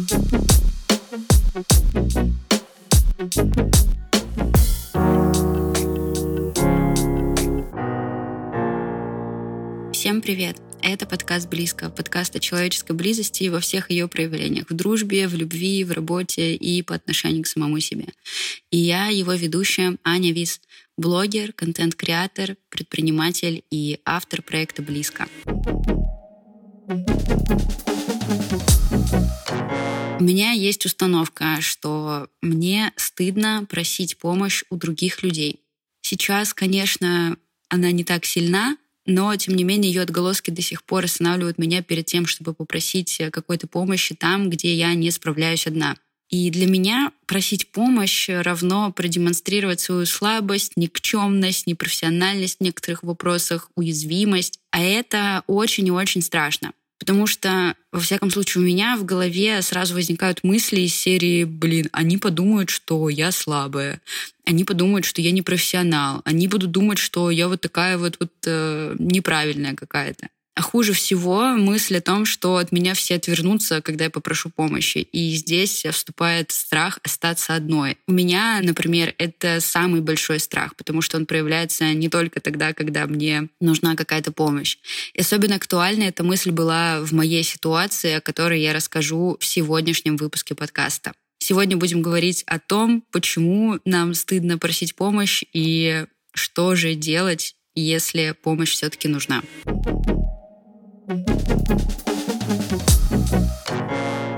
Всем привет! Это подкаст «Близко», подкаст о человеческой близости во всех ее проявлениях. В дружбе, в любви, в работе и по отношению к самому себе. И я, его ведущая, Аня Вис, блогер, контент-креатор, предприниматель и автор проекта «Близко». У меня есть установка, что мне стыдно просить помощь у других людей. Сейчас, конечно, она не так сильна, но, тем не менее, ее отголоски до сих пор останавливают меня перед тем, чтобы попросить какой-то помощи там, где я не справляюсь одна. И для меня просить помощь равно продемонстрировать свою слабость, никчемность, непрофессиональность в некоторых вопросах, уязвимость. А это очень и очень страшно. Потому что, во всяком случае, у меня в голове сразу возникают мысли из серии, блин, они подумают, что я слабая, они подумают, что я не профессионал, они будут думать, что я вот такая вот, вот э, неправильная какая-то. А хуже всего мысль о том, что от меня все отвернутся, когда я попрошу помощи. И здесь вступает страх остаться одной. У меня, например, это самый большой страх, потому что он проявляется не только тогда, когда мне нужна какая-то помощь. И особенно актуальна эта мысль была в моей ситуации, о которой я расскажу в сегодняшнем выпуске подкаста. Сегодня будем говорить о том, почему нам стыдно просить помощь и что же делать, если помощь все-таки нужна.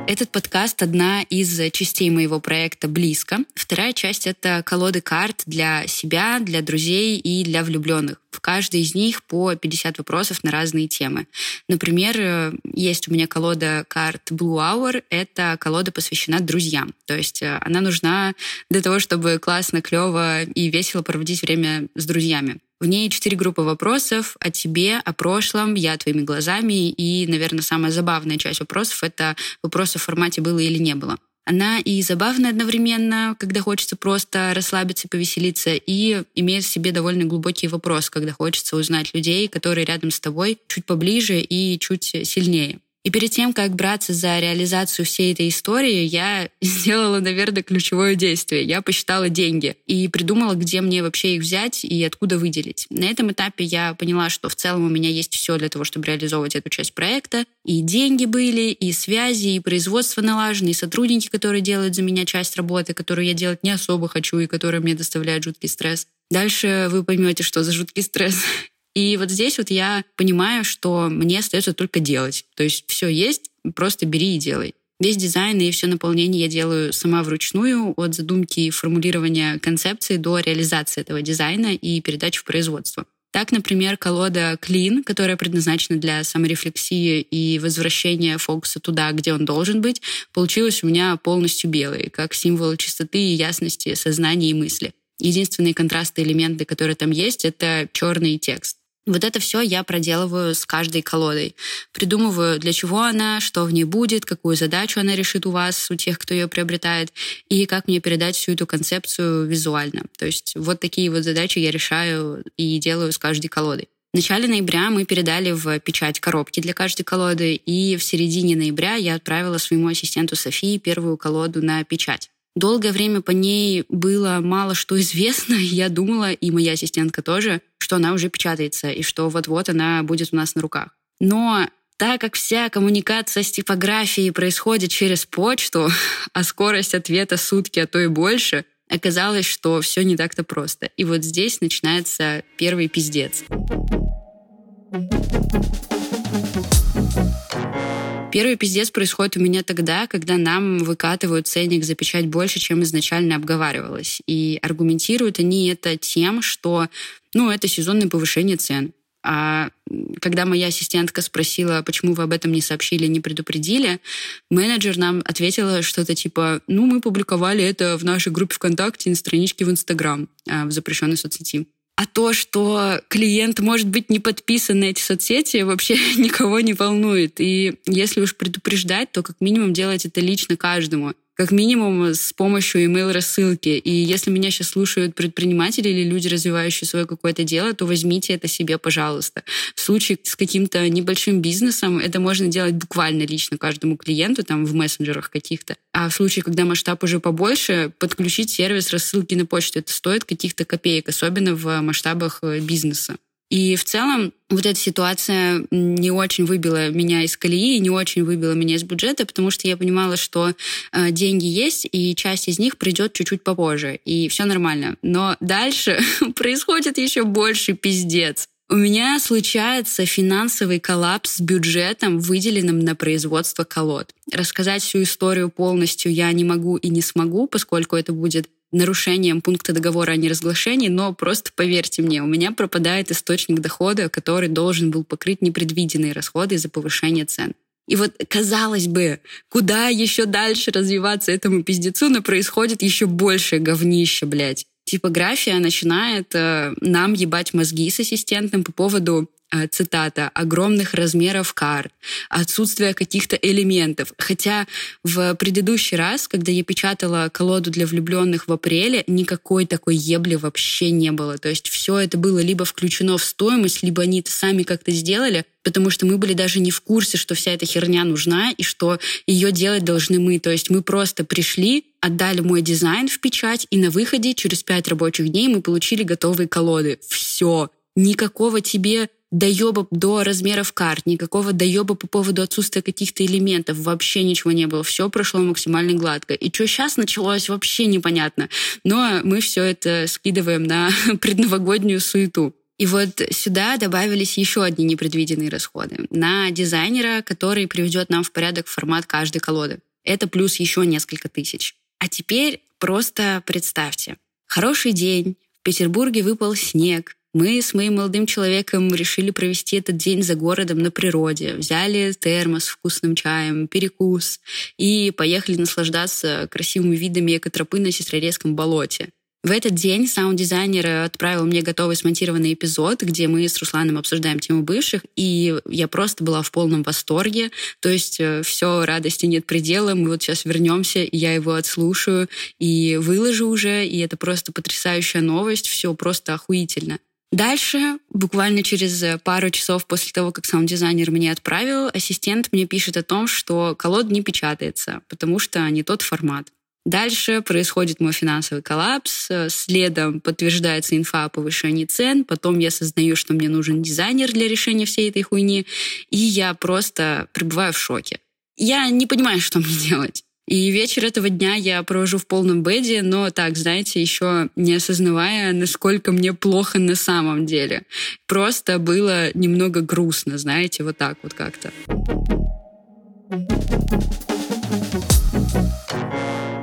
Этот подкаст — одна из частей моего проекта «Близко». Вторая часть — это колоды карт для себя, для друзей и для влюбленных. В каждой из них по 50 вопросов на разные темы. Например, есть у меня колода карт Blue Hour. Это колода посвящена друзьям. То есть э, она нужна для того, чтобы классно, клево и весело проводить время с друзьями. В ней четыре группы вопросов о тебе, о прошлом, я твоими глазами. И, наверное, самая забавная часть вопросов — это вопросы в формате «было или не было». Она и забавная одновременно, когда хочется просто расслабиться, повеселиться, и имеет в себе довольно глубокий вопрос, когда хочется узнать людей, которые рядом с тобой чуть поближе и чуть сильнее. И перед тем, как браться за реализацию всей этой истории, я сделала, наверное, ключевое действие. Я посчитала деньги и придумала, где мне вообще их взять и откуда выделить. На этом этапе я поняла, что в целом у меня есть все для того, чтобы реализовывать эту часть проекта. И деньги были, и связи, и производство налажено, и сотрудники, которые делают за меня часть работы, которую я делать не особо хочу и которая мне доставляет жуткий стресс. Дальше вы поймете, что за жуткий стресс. И вот здесь вот я понимаю, что мне остается только делать. То есть все есть, просто бери и делай. Весь дизайн и все наполнение я делаю сама вручную, от задумки и формулирования концепции до реализации этого дизайна и передачи в производство. Так, например, колода Clean, которая предназначена для саморефлексии и возвращения фокуса туда, где он должен быть, получилась у меня полностью белой, как символ чистоты и ясности сознания и мысли. Единственные контрастные элементы, которые там есть, это черный текст. Вот это все я проделываю с каждой колодой. Придумываю, для чего она, что в ней будет, какую задачу она решит у вас, у тех, кто ее приобретает, и как мне передать всю эту концепцию визуально. То есть вот такие вот задачи я решаю и делаю с каждой колодой. В начале ноября мы передали в печать коробки для каждой колоды, и в середине ноября я отправила своему ассистенту Софии первую колоду на печать. Долгое время по ней было мало что известно. Я думала, и моя ассистентка тоже, что она уже печатается и что вот-вот она будет у нас на руках. Но так как вся коммуникация с типографией происходит через почту, а скорость ответа сутки, а то и больше, оказалось, что все не так-то просто. И вот здесь начинается первый пиздец. Первый пиздец происходит у меня тогда, когда нам выкатывают ценник за печать больше, чем изначально обговаривалось. И аргументируют они это тем, что ну, это сезонное повышение цен. А когда моя ассистентка спросила, почему вы об этом не сообщили, не предупредили, менеджер нам ответила что-то типа, ну, мы публиковали это в нашей группе ВКонтакте на страничке в Инстаграм, а, в запрещенной соцсети. А то, что клиент может быть не подписан на эти соцсети, вообще никого не волнует. И если уж предупреждать, то как минимум делать это лично каждому. Как минимум с помощью email-рассылки. И если меня сейчас слушают предприниматели или люди, развивающие свое какое-то дело, то возьмите это себе, пожалуйста. В случае с каким-то небольшим бизнесом это можно делать буквально лично каждому клиенту, там в мессенджерах каких-то. А в случае, когда масштаб уже побольше, подключить сервис рассылки на почту. Это стоит каких-то копеек, особенно в масштабах э, бизнеса. И в целом вот эта ситуация не очень выбила меня из колеи, не очень выбила меня из бюджета, потому что я понимала, что э, деньги есть, и часть из них придет чуть-чуть попозже, и все нормально. Но дальше происходит еще больше пиздец. У меня случается финансовый коллапс с бюджетом, выделенным на производство колод. Рассказать всю историю полностью я не могу и не смогу, поскольку это будет нарушением пункта договора о неразглашении, но просто поверьте мне, у меня пропадает источник дохода, который должен был покрыть непредвиденные расходы из-за повышения цен. И вот, казалось бы, куда еще дальше развиваться этому пиздецу, но происходит еще больше говнище, блядь. Типография начинает э, нам ебать мозги с ассистентом по поводу цитата, огромных размеров карт, отсутствие каких-то элементов. Хотя в предыдущий раз, когда я печатала колоду для влюбленных в апреле, никакой такой ебли вообще не было. То есть все это было либо включено в стоимость, либо они это сами как-то сделали, потому что мы были даже не в курсе, что вся эта херня нужна и что ее делать должны мы. То есть мы просто пришли, отдали мой дизайн в печать, и на выходе через пять рабочих дней мы получили готовые колоды. Все. Никакого тебе доеба до размеров карт, никакого доеба по поводу отсутствия каких-то элементов, вообще ничего не было. Все прошло максимально гладко. И что сейчас началось, вообще непонятно. Но мы все это скидываем на предновогоднюю суету. И вот сюда добавились еще одни непредвиденные расходы. На дизайнера, который приведет нам в порядок формат каждой колоды. Это плюс еще несколько тысяч. А теперь просто представьте. Хороший день, в Петербурге выпал снег, мы с моим молодым человеком решили провести этот день за городом на природе. Взяли термос с вкусным чаем, перекус и поехали наслаждаться красивыми видами экотропы на Сестрорецком болоте. В этот день саунд-дизайнер отправил мне готовый смонтированный эпизод, где мы с Русланом обсуждаем тему бывших, и я просто была в полном восторге. То есть э, все, радости нет предела, мы вот сейчас вернемся, я его отслушаю и выложу уже, и это просто потрясающая новость, все просто охуительно. Дальше, буквально через пару часов после того, как саунд-дизайнер мне отправил, ассистент мне пишет о том, что колода не печатается, потому что не тот формат. Дальше происходит мой финансовый коллапс, следом подтверждается инфа о повышении цен, потом я осознаю, что мне нужен дизайнер для решения всей этой хуйни, и я просто пребываю в шоке. Я не понимаю, что мне делать. И вечер этого дня я провожу в полном беде, но так, знаете, еще не осознавая, насколько мне плохо на самом деле. Просто было немного грустно, знаете, вот так вот как-то.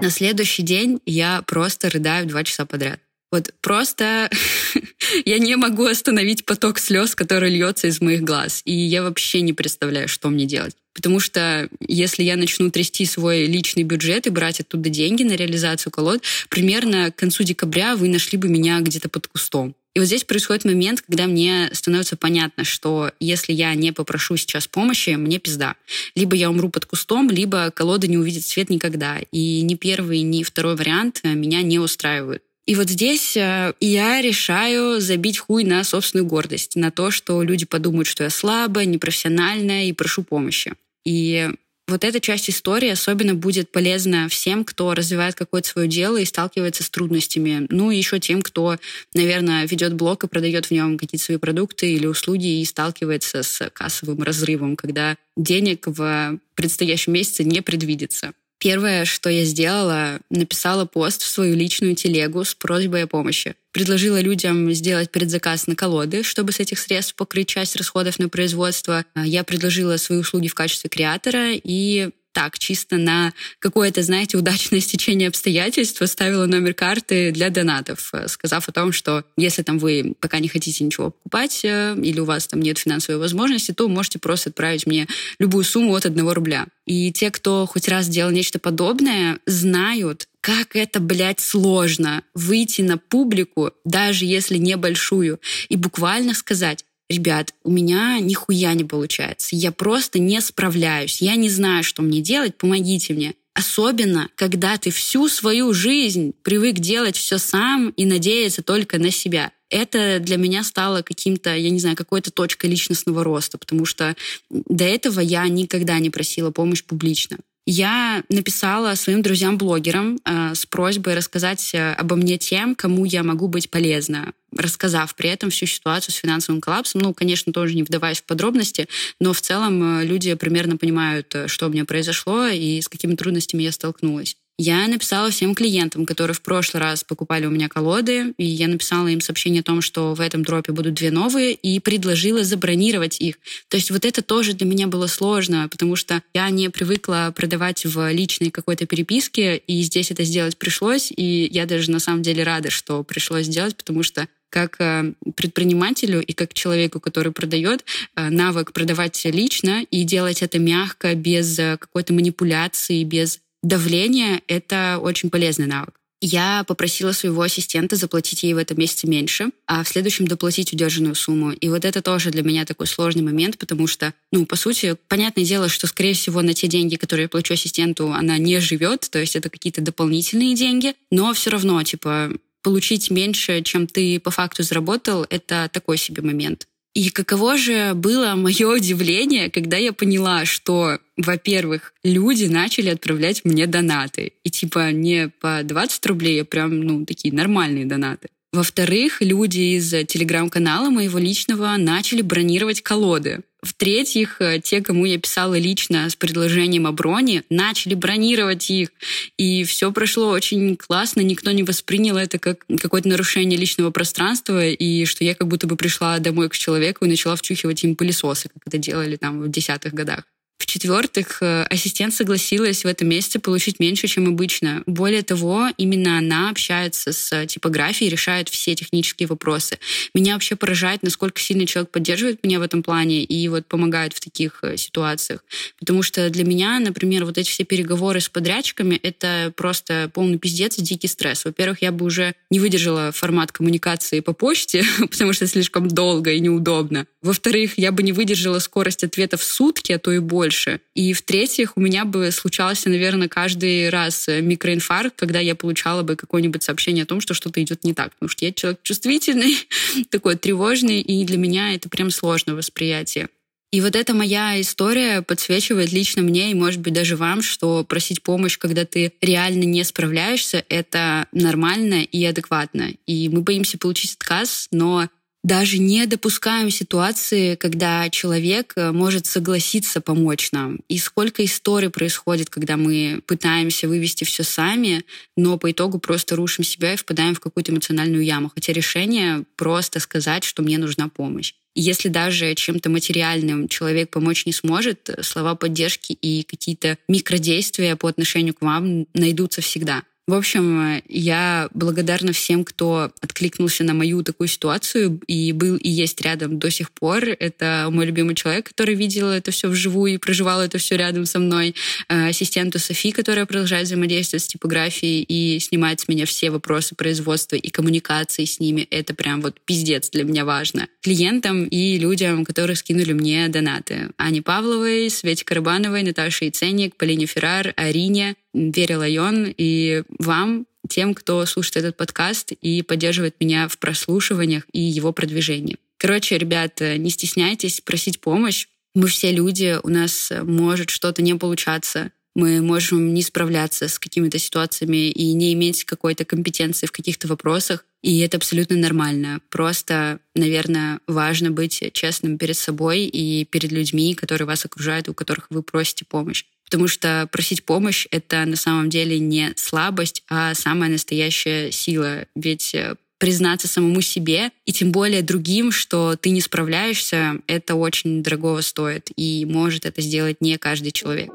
На следующий день я просто рыдаю два часа подряд. Вот просто я не могу остановить поток слез, который льется из моих глаз. И я вообще не представляю, что мне делать. Потому что если я начну трясти свой личный бюджет и брать оттуда деньги на реализацию колод, примерно к концу декабря вы нашли бы меня где-то под кустом. И вот здесь происходит момент, когда мне становится понятно, что если я не попрошу сейчас помощи, мне пизда. Либо я умру под кустом, либо колода не увидит свет никогда. И ни первый, ни второй вариант меня не устраивают. И вот здесь э, я решаю забить хуй на собственную гордость, на то, что люди подумают, что я слабая, непрофессиональная и прошу помощи. И вот эта часть истории особенно будет полезна всем, кто развивает какое-то свое дело и сталкивается с трудностями. Ну и еще тем, кто, наверное, ведет блог и продает в нем какие-то свои продукты или услуги и сталкивается с кассовым разрывом, когда денег в предстоящем месяце не предвидится. Первое, что я сделала, написала пост в свою личную телегу с просьбой о помощи. Предложила людям сделать предзаказ на колоды, чтобы с этих средств покрыть часть расходов на производство. Я предложила свои услуги в качестве креатора и так, чисто на какое-то, знаете, удачное стечение обстоятельств оставила номер карты для донатов, э, сказав о том, что если там вы пока не хотите ничего покупать э, или у вас там нет финансовой возможности, то можете просто отправить мне любую сумму от одного рубля. И те, кто хоть раз делал нечто подобное, знают, как это, блядь, сложно выйти на публику, даже если небольшую, и буквально сказать, ребят, у меня нихуя не получается, я просто не справляюсь, я не знаю, что мне делать, помогите мне. Особенно, когда ты всю свою жизнь привык делать все сам и надеяться только на себя это для меня стало каким-то, я не знаю, какой-то точкой личностного роста, потому что до этого я никогда не просила помощь публично. Я написала своим друзьям-блогерам э, с просьбой рассказать э, обо мне тем, кому я могу быть полезна, рассказав при этом всю ситуацию с финансовым коллапсом. Ну, конечно, тоже не вдаваясь в подробности, но в целом э, люди примерно понимают, э, что у меня произошло и с какими трудностями я столкнулась. Я написала всем клиентам, которые в прошлый раз покупали у меня колоды, и я написала им сообщение о том, что в этом дропе будут две новые, и предложила забронировать их. То есть вот это тоже для меня было сложно, потому что я не привыкла продавать в личной какой-то переписке, и здесь это сделать пришлось, и я даже на самом деле рада, что пришлось сделать, потому что как э, предпринимателю и как человеку, который продает, э, навык продавать лично и делать это мягко, без э, какой-то манипуляции, без давление — это очень полезный навык. Я попросила своего ассистента заплатить ей в этом месяце меньше, а в следующем доплатить удержанную сумму. И вот это тоже для меня такой сложный момент, потому что, ну, по сути, понятное дело, что, скорее всего, на те деньги, которые я плачу ассистенту, она не живет, то есть это какие-то дополнительные деньги, но все равно, типа, получить меньше, чем ты по факту заработал, это такой себе момент. И каково же было мое удивление, когда я поняла, что, во-первых, люди начали отправлять мне донаты. И типа не по 20 рублей, а прям, ну, такие нормальные донаты. Во-вторых, люди из телеграм-канала моего личного начали бронировать колоды. В-третьих, э, те, кому я писала лично с предложением о броне, начали бронировать их. И все прошло очень классно, никто не воспринял это как какое-то нарушение личного пространства, и что я как будто бы пришла домой к человеку и начала вчухивать им пылесосы, как это делали там в десятых годах. В-четвертых, э, ассистент согласилась в этом месяце получить меньше, чем обычно. Более того, именно она общается с типографией, решает все технические вопросы. Меня вообще поражает, насколько сильно человек поддерживает меня в этом плане и вот помогает в таких э, ситуациях. Потому что для меня, например, вот эти все переговоры с подрядчиками — это просто полный пиздец и дикий стресс. Во-первых, я бы уже не выдержала формат коммуникации по почте, потому что слишком долго и неудобно. Во-вторых, я бы не выдержала скорость ответа в сутки, а то и больше больше. И в-третьих, у меня бы случался, наверное, каждый раз микроинфаркт, когда я получала бы какое-нибудь сообщение о том, что что-то идет не так. Потому что я человек чувствительный, такой тревожный, и для меня это прям сложное восприятие. И вот эта моя история подсвечивает лично мне и, может быть, даже вам, что просить помощь, когда ты реально не справляешься, это нормально и адекватно. И мы боимся получить отказ, но даже не допускаем ситуации, когда человек э, может согласиться помочь нам. И сколько историй происходит, когда мы пытаемся вывести все сами, но по итогу просто рушим себя и впадаем в какую-то эмоциональную яму. Хотя решение просто сказать, что мне нужна помощь. Если даже чем-то материальным человек помочь не сможет, слова поддержки и какие-то микродействия по отношению к вам найдутся всегда. В общем, я благодарна всем, кто откликнулся на мою такую ситуацию и был и есть рядом до сих пор. Это мой любимый человек, который видел это все вживую и проживал это все рядом со мной. Э, ассистенту Софи, которая продолжает взаимодействовать с типографией и снимает с меня все вопросы производства и коммуникации с ними. Это прям вот пиздец для меня важно. Клиентам и людям, которые скинули мне донаты. Ане Павловой, Свете Карабановой, Наташе Иценник, Полине Феррар, Арине, Вере Лайон и вам, тем, кто слушает этот подкаст и поддерживает меня в прослушиваниях и его продвижении. Короче, ребята, не стесняйтесь просить помощь. Мы все люди, у нас может что-то не получаться, мы можем не справляться с какими-то ситуациями и не иметь какой-то компетенции в каких-то вопросах. И это абсолютно нормально. Просто, наверное, важно быть честным перед собой и перед людьми, которые вас окружают, у которых вы просите помощь. Потому что просить помощь — это на самом деле не слабость, а самая настоящая сила. Ведь э, признаться самому себе и тем более другим, что ты не справляешься, это очень дорого стоит. И может это сделать не каждый человек.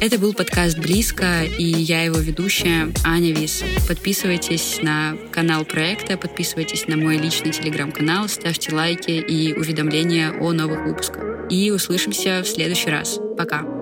Это был подкаст «Близко», и я его ведущая Аня Вис. Подписывайтесь на канал проекта, подписывайтесь на мой личный телеграм-канал, ставьте лайки и уведомления о новых выпусках. И услышимся в следующий раз. Пока!